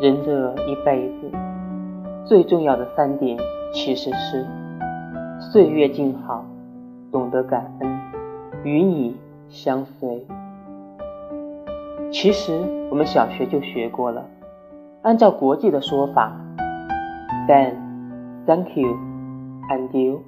人这一辈子最重要的三点其实是岁月静好懂得感恩与你相随。其实我们小学就学过了按照国际的说法 then thank you and you